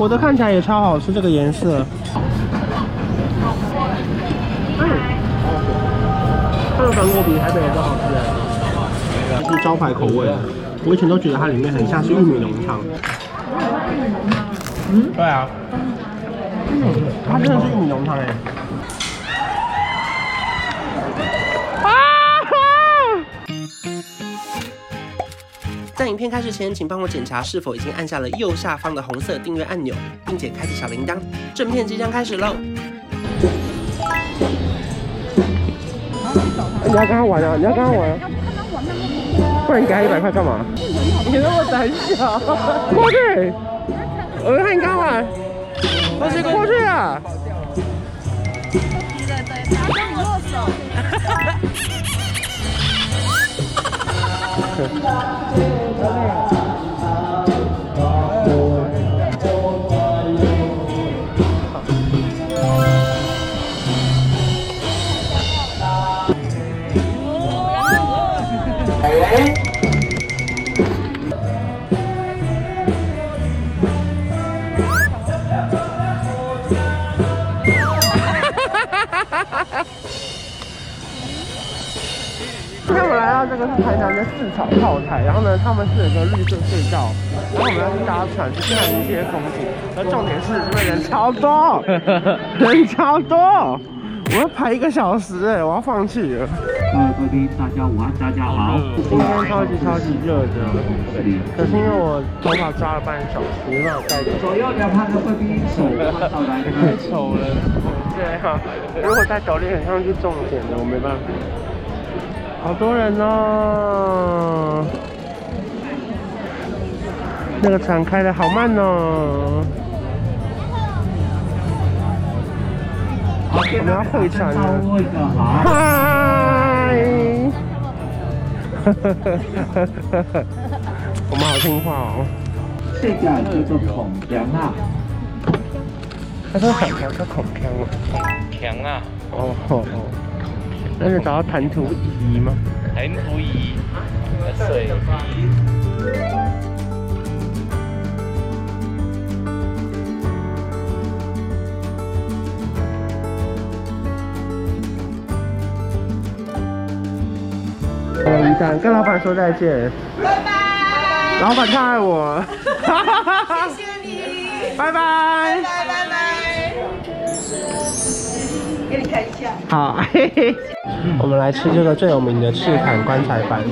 我的看起来也超好吃，这个颜色。嗯，它的芒果比台北的都好吃是招牌口味。我以前都觉得它里面很像是玉米浓汤。嗯，对啊。嗯，它真的是玉米浓汤哎。在影片开始前，请帮我检查是否已经按下了右下方的红色订阅按钮，并且开启小铃铛。正片即将开始喽！你要跟他玩啊！你要跟他玩啊！不然你给他一百块干嘛？你那么胆小！过去！我看你干嘛？过去过去啊！对对对，他跟你握手。这个是台南的四草炮台，然后呢，他们是有一个绿色隧道，然后我们要去搭船去看一些风景。而重点是因为人超多，人超多，我要排一个小时哎，我要放弃了。各位贵宾，大家午安，大家好。今天超级超级热的，可是因为我头发抓了半小时，没办法戴。左右两旁的贵宾手太丑了，对哈，如果戴手链很像去重点的，我没办法。好多人哦，那个船开的好慢哦。我们要会船了。嗨！我们好听话哦。这个叫做孔锵啊。他说很强，叫孔锵啊。锵啊。哦哦哦。那是找到弹涂仪吗？弹涂仪，水仪。我一旦跟老板说再见，拜拜。老板太爱我，谢谢你，拜拜，拜拜拜拜。给你看一下，好，嘿嘿。我们来吃这个最有名的赤坎棺材板，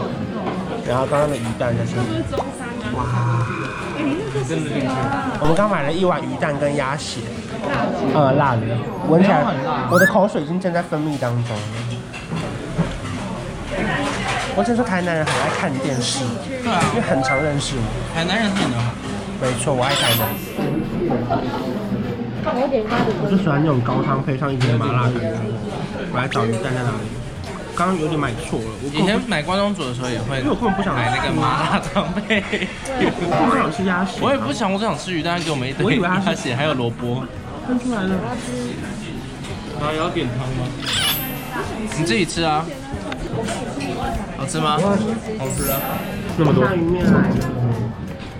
然后刚刚的鱼蛋在这里。哇，我们刚买了一碗鱼蛋跟鸭血，呃，辣的，闻起来我的口水已经正在分泌当中。我听说台南人很爱看电视，对啊，因为很常认识我。台南人很好。没错，我爱台南。我就喜欢那种高汤配上一点麻辣的。我来找鱼蛋在哪里？刚刚有点买错了。我以前买关东煮的时候也会，因为我根本不想买那个麻辣汤配。我不想吃鸭血。我也不想，我只想吃鱼蛋，给我们一堆。我以为鸭血还有萝卜。分出来了。啊，要点汤吗？你自己吃啊。好吃吗？好吃啊。那么多。鳝鱼面来了。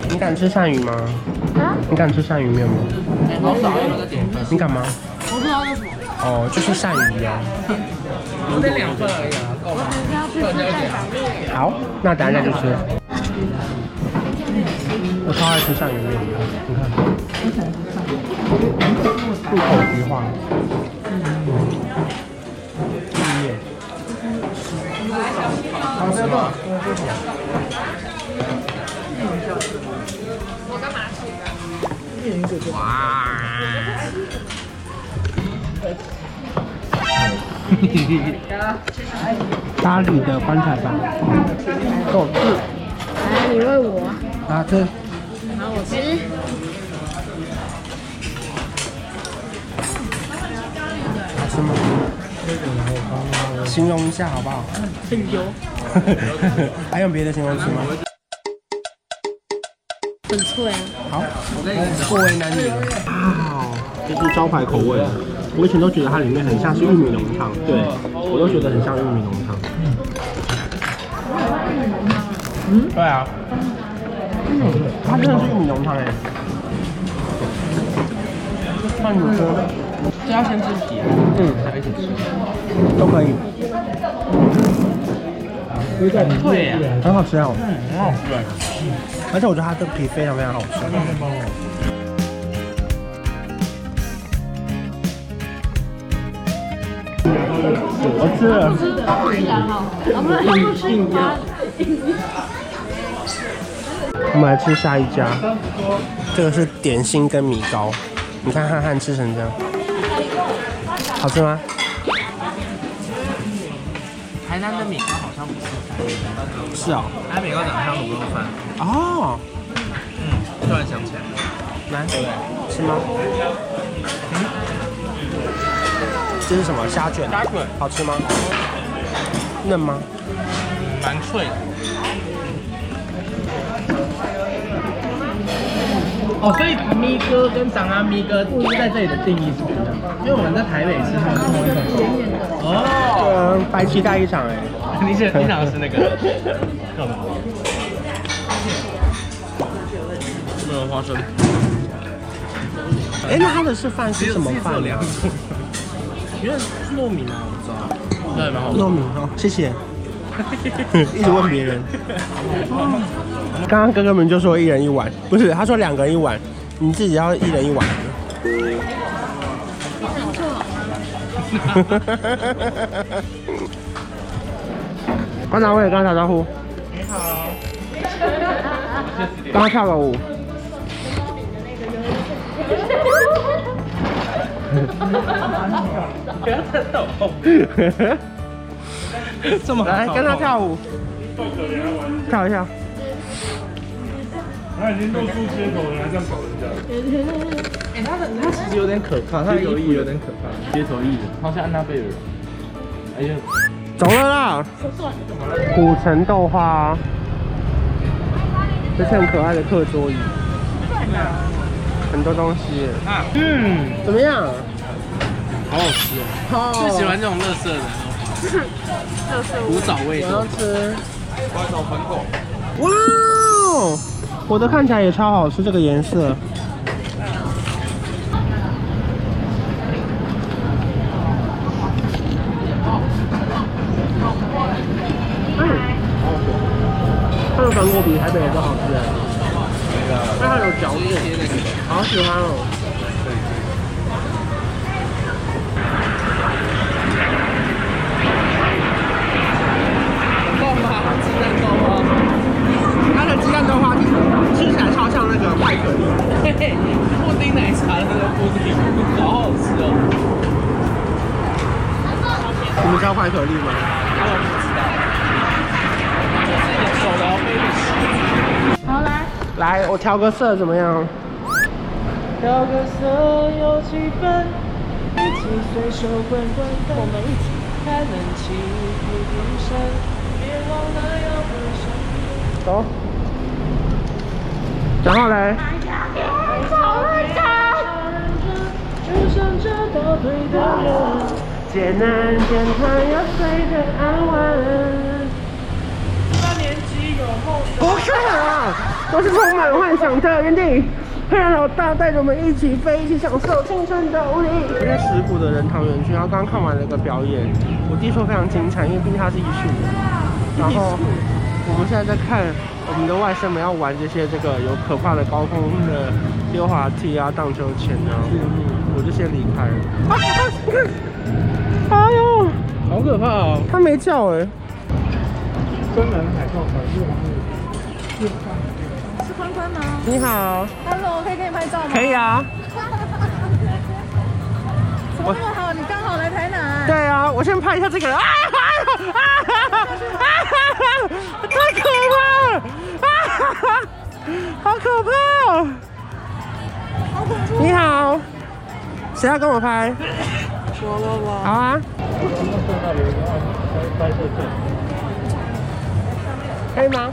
你敢吃鳝鱼吗？啊？你敢吃鳝鱼面吗？好少，有个点。你敢吗？我不知道是什么。哦，就是鳝鱼啊。我得两份而已啊，够吗？好，那等一下就吃。我超爱吃鳝鱼面的，你看。入口即化。好，不要动。我干嘛？哇！咖喱的棺材板，够吃。来，你喂我。啊，吃。好，我吃。好吃吗？形容一下好不好？很油。还有别的形容词吗？很脆啊。好，不为难你了。哇，这是招牌口味。我以前都觉得它里面很像是玉米浓汤，对，我都觉得很像玉米浓汤。嗯，对啊，嗯，它真的是玉米浓汤哎。那你说，这要先吃皮，嗯，再一起吃，都可以。对呀，很好吃啊，嗯，很好吃，而且我觉得它的皮非常非常好吃。我吃了。我们来吃下一家，这个是点心跟米糕，你看汉汉吃成这样，好吃吗？台南的米糕好像不是是啊，台南米糕长得像卤肉饭。哦，嗯，突然想起来，来，吃吗？嗯，这是什么？虾卷。虾卷，好吃吗？嫩吗？蛮脆的。哦，所以咪哥跟长安咪哥在这里的定义是不一样，因为我们在台北吃它是同一种。哦，嗯，白期待一场哎，你是 你想的是那个？干嘛？没有花生。哎，那他的是饭是什么饭？因为是糯米啊，我知道。对，蛮好。糯米哦，谢谢。一直问别人。刚刚哥哥们就说一人一碗，不是，他说两个人一碗，你自己要一人一碗。馆长，我也跟他打招呼。你好。刚刚跳个舞。来跟他跳舞。跳一下。他已经露出街头了，还这样搞人。家。哎，他的他其实有点可怕，他有意有点可怕。街头艺人，好像安娜贝尔。哎呀，走了啦。古城豆花，这是很可爱的课桌椅。很多东西。嗯，怎么样？好好吃哦。最喜欢这种乐色的。乐色古早味。我要吃。快手粉果。哇哦！我的看起来也超好吃，这个颜色。嗯，这个芒果比台北的都好吃。那它有嚼劲，好喜欢哦。快可丽吗？我不知道。手摇杯的好来，来，我调个色怎么样？调个色有气氛，一起随手关关灯，我们一起开冷气，不用声，别忘了要关上。走。然后来。好会唱。就像这倒退的人。艰难简单要随着安稳。八年级有梦。不是啊，都是充满幻想的原地。黑人老大带着我们一起飞，一起享受青春的舞力。我在石鼓的仁堂园区，然后刚刚看完了一个表演，我弟说非常精彩，因为毕竟他是艺术。然后我们现在在看我们的外甥们要玩这些这个有可怕的高空的溜滑梯啊、荡秋千啊，我就先离开了。啊啊哎呦，好可怕哦！他没叫哎。专门海盗船，是是宽宽吗？你好，Hello，可以给你拍照吗？可以啊。怎么那么好？你刚好来台南。对啊，我先拍一下这个。啊啊啊啊！太可怕了！啊，好可怕！好恐怖！你好，谁要跟我拍？好啊，可以吗？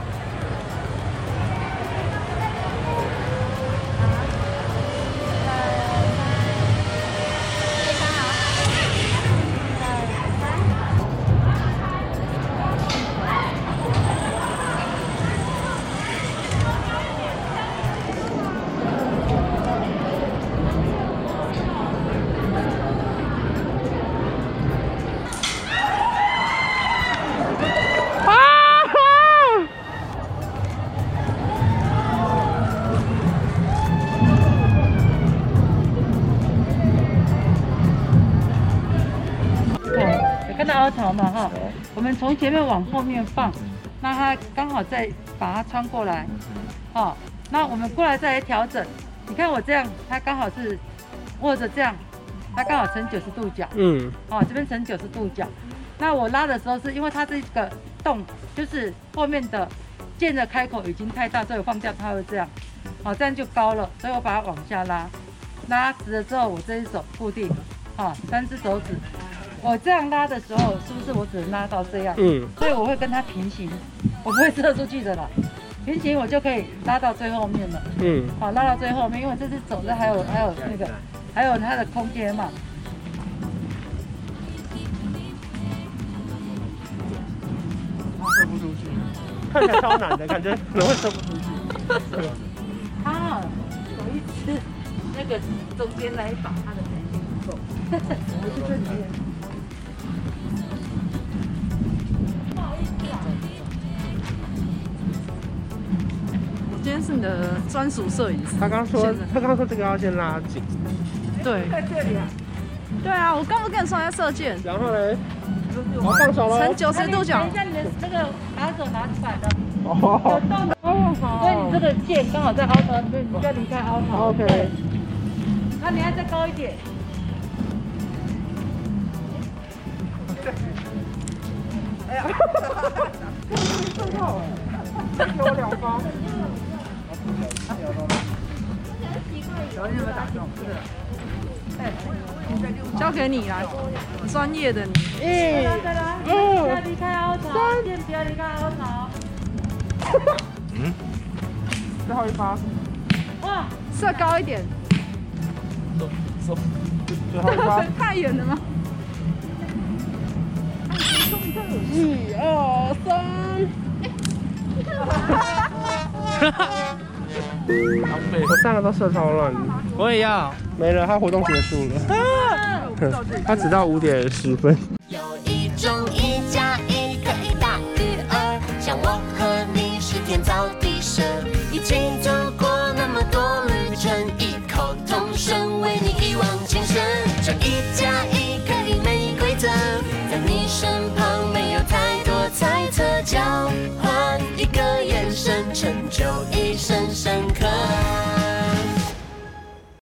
凹槽嘛哈，我们从前面往后面放，那它刚好再把它穿过来，好，那我们过来再来调整。你看我这样，它刚好是握着这样，它刚好成九十度角，嗯，哦，这边成九十度角。那我拉的时候是因为它这个洞就是后面的剑的开口已经太大，所以我放掉它会这样，好，这样就高了，所以我把它往下拉，拉直了之后，我这一手固定，好，三只手指，我这样拉的时候，是不是我只能拉到这样？嗯，所以我会跟它平行，我不会射出去的啦，平行我就可以拉到最后面了，嗯，好，拉到最后面，因为这只走的还有还有那个还有它的空间嘛。射不出去，看起来超难的感觉，可能会射不出去。啊，有一次那个中间那一把，它的弹性不够。我是这边。天是你的专属摄影师。他刚说，他刚说这个要先拉紧。对。在这里啊。对啊，我刚不跟你说要射箭。然后呢？好，放手了。成九十度角。等一下，你的那个把手拿出来的。哦。有洞的。哦，好。所以你这个箭刚好在凹槽里面，你就要离开凹槽。OK。那你要再高一点。哎呀！哈哈哈哈哈！真好哎，再给我两发。交给你啦，专业的你。一、二、不要离开凹槽，不要离开凹槽。嗯。最后一发。哇，射高一点。走走。最后一发。太远了吗？一二三。好我三个都射超了。我也要。没了他活动结束了。他只到五点十分。